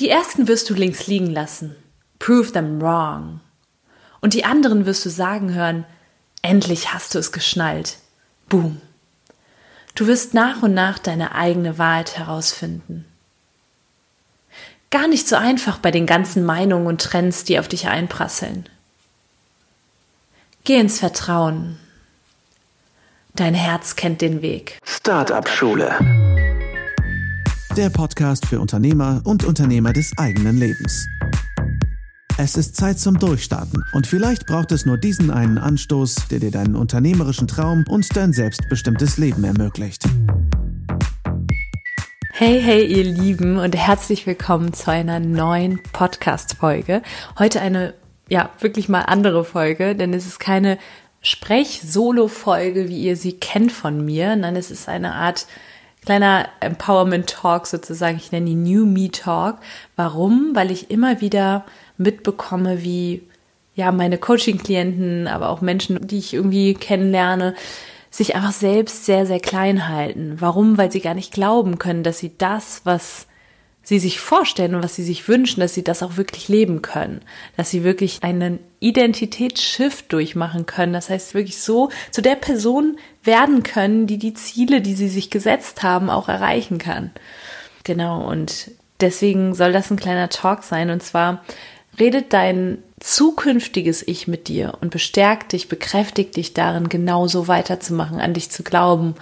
Die ersten wirst du links liegen lassen. Prove them wrong. Und die anderen wirst du sagen hören, endlich hast du es geschnallt. Boom. Du wirst nach und nach deine eigene Wahrheit herausfinden. Gar nicht so einfach bei den ganzen Meinungen und Trends, die auf dich einprasseln. Geh ins Vertrauen. Dein Herz kennt den Weg. Startup Schule. Der Podcast für Unternehmer und Unternehmer des eigenen Lebens. Es ist Zeit zum Durchstarten und vielleicht braucht es nur diesen einen Anstoß, der dir deinen unternehmerischen Traum und dein selbstbestimmtes Leben ermöglicht. Hey, hey, ihr Lieben und herzlich willkommen zu einer neuen Podcast-Folge. Heute eine, ja, wirklich mal andere Folge, denn es ist keine Sprech-Solo-Folge, wie ihr sie kennt von mir. Nein, es ist eine Art kleiner Empowerment Talk sozusagen. Ich nenne ihn New Me Talk. Warum? Weil ich immer wieder mitbekomme, wie ja meine Coaching-Klienten, aber auch Menschen, die ich irgendwie kennenlerne, sich einfach selbst sehr, sehr klein halten. Warum? Weil sie gar nicht glauben können, dass sie das, was sie sich vorstellen und was sie sich wünschen, dass sie das auch wirklich leben können, dass sie wirklich einen Identitätsshift durchmachen können. Das heißt wirklich so zu der Person werden können, die die Ziele, die sie sich gesetzt haben, auch erreichen kann. Genau. Und deswegen soll das ein kleiner Talk sein. Und zwar redet dein zukünftiges Ich mit dir und bestärkt dich, bekräftigt dich darin, genauso weiterzumachen, an dich zu glauben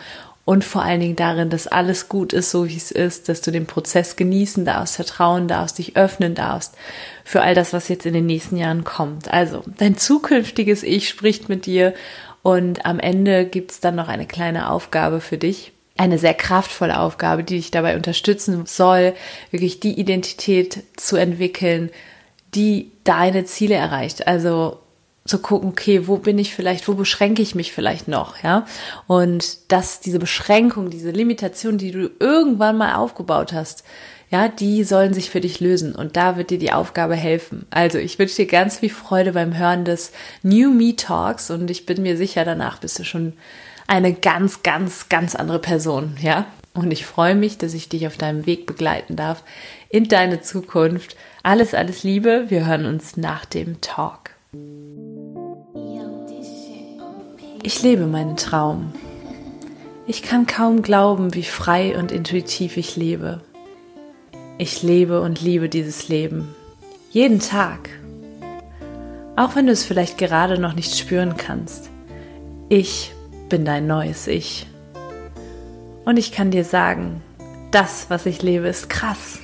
und vor allen Dingen darin, dass alles gut ist, so wie es ist, dass du den Prozess genießen darfst, vertrauen darfst, dich öffnen darfst für all das, was jetzt in den nächsten Jahren kommt. Also, dein zukünftiges Ich spricht mit dir und am Ende gibt's dann noch eine kleine Aufgabe für dich. Eine sehr kraftvolle Aufgabe, die dich dabei unterstützen soll, wirklich die Identität zu entwickeln, die deine Ziele erreicht. Also zu gucken, okay, wo bin ich vielleicht, wo beschränke ich mich vielleicht noch, ja? Und dass diese Beschränkung, diese Limitation, die du irgendwann mal aufgebaut hast, ja, die sollen sich für dich lösen und da wird dir die Aufgabe helfen. Also ich wünsche dir ganz viel Freude beim Hören des New Me Talks und ich bin mir sicher, danach bist du schon eine ganz, ganz, ganz andere Person, ja? Und ich freue mich, dass ich dich auf deinem Weg begleiten darf in deine Zukunft. Alles, alles Liebe. Wir hören uns nach dem Talk. Ich lebe meinen Traum. Ich kann kaum glauben, wie frei und intuitiv ich lebe. Ich lebe und liebe dieses Leben. Jeden Tag. Auch wenn du es vielleicht gerade noch nicht spüren kannst. Ich bin dein neues Ich. Und ich kann dir sagen, das, was ich lebe, ist krass.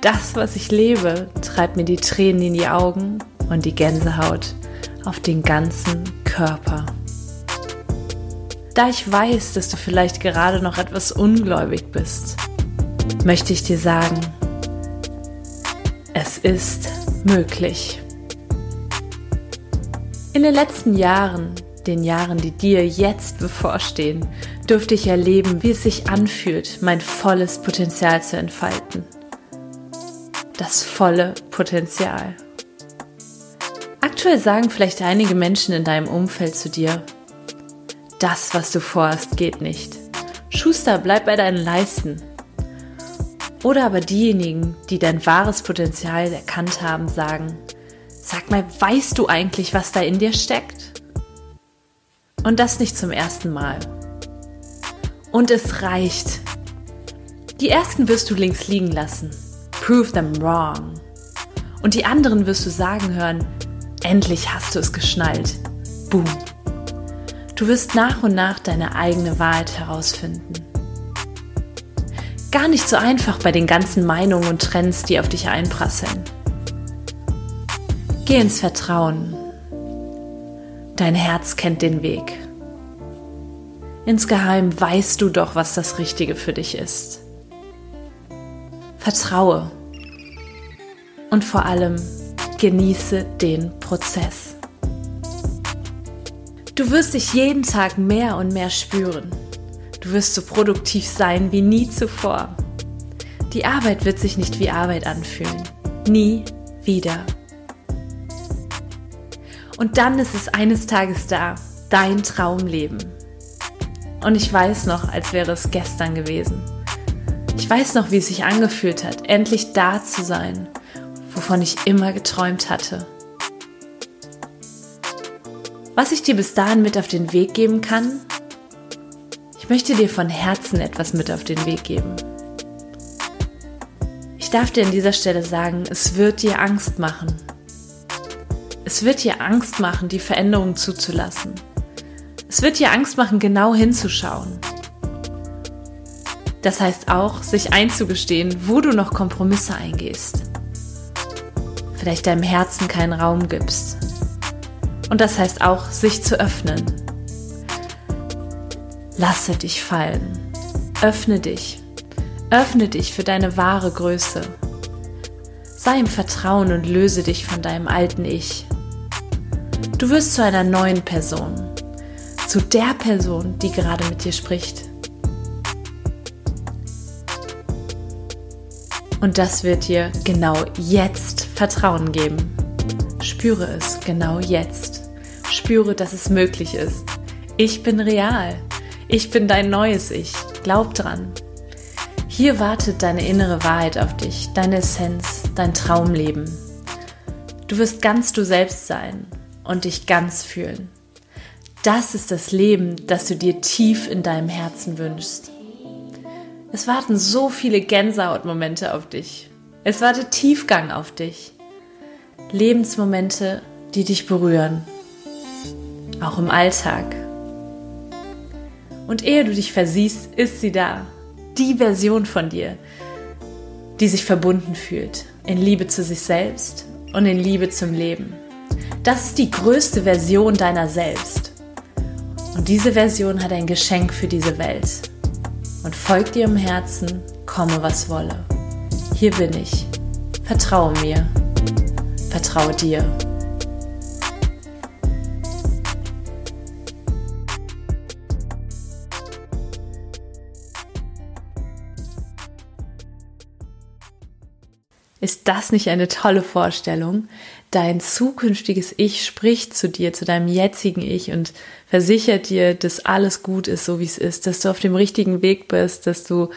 Das, was ich lebe, treibt mir die Tränen in die Augen und die Gänsehaut auf den ganzen Körper. Da ich weiß, dass du vielleicht gerade noch etwas ungläubig bist, möchte ich dir sagen, es ist möglich. In den letzten Jahren, den Jahren, die dir jetzt bevorstehen, durfte ich erleben, wie es sich anfühlt, mein volles Potenzial zu entfalten. Das volle Potenzial. Aktuell sagen vielleicht einige Menschen in deinem Umfeld zu dir, das, was du vorhast, geht nicht. Schuster, bleib bei deinen Leisten. Oder aber diejenigen, die dein wahres Potenzial erkannt haben, sagen, sag mal, weißt du eigentlich, was da in dir steckt? Und das nicht zum ersten Mal. Und es reicht. Die ersten wirst du links liegen lassen. Prove them wrong. Und die anderen wirst du sagen hören, endlich hast du es geschnallt. Boom. Du wirst nach und nach deine eigene Wahrheit herausfinden. Gar nicht so einfach bei den ganzen Meinungen und Trends, die auf dich einprasseln. Geh ins Vertrauen. Dein Herz kennt den Weg. Insgeheim weißt du doch, was das Richtige für dich ist. Vertraue. Und vor allem genieße den Prozess. Du wirst dich jeden Tag mehr und mehr spüren. Du wirst so produktiv sein wie nie zuvor. Die Arbeit wird sich nicht wie Arbeit anfühlen. Nie wieder. Und dann ist es eines Tages da, dein Traumleben. Und ich weiß noch, als wäre es gestern gewesen. Ich weiß noch, wie es sich angefühlt hat, endlich da zu sein, wovon ich immer geträumt hatte. Was ich dir bis dahin mit auf den Weg geben kann, ich möchte dir von Herzen etwas mit auf den Weg geben. Ich darf dir an dieser Stelle sagen, es wird dir Angst machen. Es wird dir Angst machen, die Veränderung zuzulassen. Es wird dir Angst machen, genau hinzuschauen. Das heißt auch, sich einzugestehen, wo du noch Kompromisse eingehst. Vielleicht deinem Herzen keinen Raum gibst. Und das heißt auch, sich zu öffnen. Lasse dich fallen. Öffne dich. Öffne dich für deine wahre Größe. Sei im Vertrauen und löse dich von deinem alten Ich. Du wirst zu einer neuen Person, zu der Person, die gerade mit dir spricht. Und das wird dir genau jetzt Vertrauen geben. Spüre es genau jetzt. Spüre, dass es möglich ist. Ich bin real. Ich bin dein neues Ich. Glaub dran. Hier wartet deine innere Wahrheit auf dich, deine Essenz, dein Traumleben. Du wirst ganz du selbst sein und dich ganz fühlen. Das ist das Leben, das du dir tief in deinem Herzen wünschst. Es warten so viele Gänsehautmomente auf dich. Es wartet Tiefgang auf dich. Lebensmomente, die dich berühren. Auch im Alltag. Und ehe du dich versiehst, ist sie da. Die Version von dir, die sich verbunden fühlt. In Liebe zu sich selbst und in Liebe zum Leben. Das ist die größte Version deiner selbst. Und diese Version hat ein Geschenk für diese Welt. Und folgt im Herzen, komme was wolle. Hier bin ich. Vertraue mir. Vertraue dir. Ist das nicht eine tolle Vorstellung? Dein zukünftiges Ich spricht zu dir, zu deinem jetzigen Ich und versichert dir, dass alles gut ist, so wie es ist, dass du auf dem richtigen Weg bist, dass du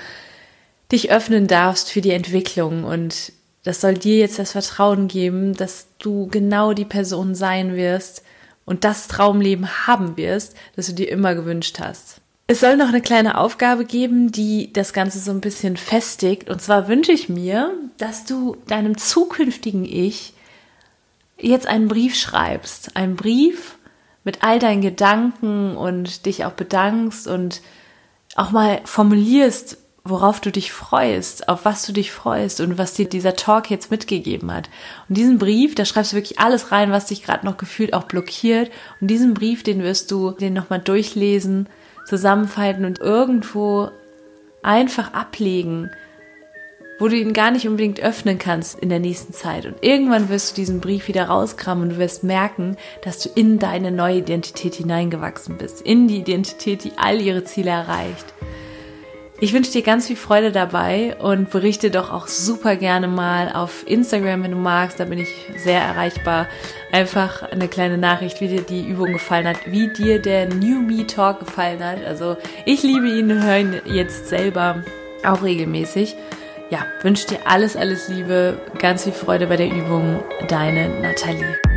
dich öffnen darfst für die Entwicklung und das soll dir jetzt das Vertrauen geben, dass du genau die Person sein wirst und das Traumleben haben wirst, das du dir immer gewünscht hast. Es soll noch eine kleine Aufgabe geben, die das Ganze so ein bisschen festigt. Und zwar wünsche ich mir, dass du deinem zukünftigen Ich jetzt einen Brief schreibst. Einen Brief mit all deinen Gedanken und dich auch bedankst und auch mal formulierst, worauf du dich freust, auf was du dich freust und was dir dieser Talk jetzt mitgegeben hat. Und diesen Brief, da schreibst du wirklich alles rein, was dich gerade noch gefühlt auch blockiert. Und diesen Brief, den wirst du den nochmal durchlesen zusammenfalten und irgendwo einfach ablegen, wo du ihn gar nicht unbedingt öffnen kannst in der nächsten Zeit. Und irgendwann wirst du diesen Brief wieder rauskramen und du wirst merken, dass du in deine neue Identität hineingewachsen bist, in die Identität, die all ihre Ziele erreicht. Ich wünsche dir ganz viel Freude dabei und berichte doch auch super gerne mal auf Instagram, wenn du magst. Da bin ich sehr erreichbar. Einfach eine kleine Nachricht, wie dir die Übung gefallen hat, wie dir der New Me Talk gefallen hat. Also ich liebe ihn, höre ihn jetzt selber auch regelmäßig. Ja, wünsche dir alles, alles Liebe, ganz viel Freude bei der Übung. Deine Nathalie.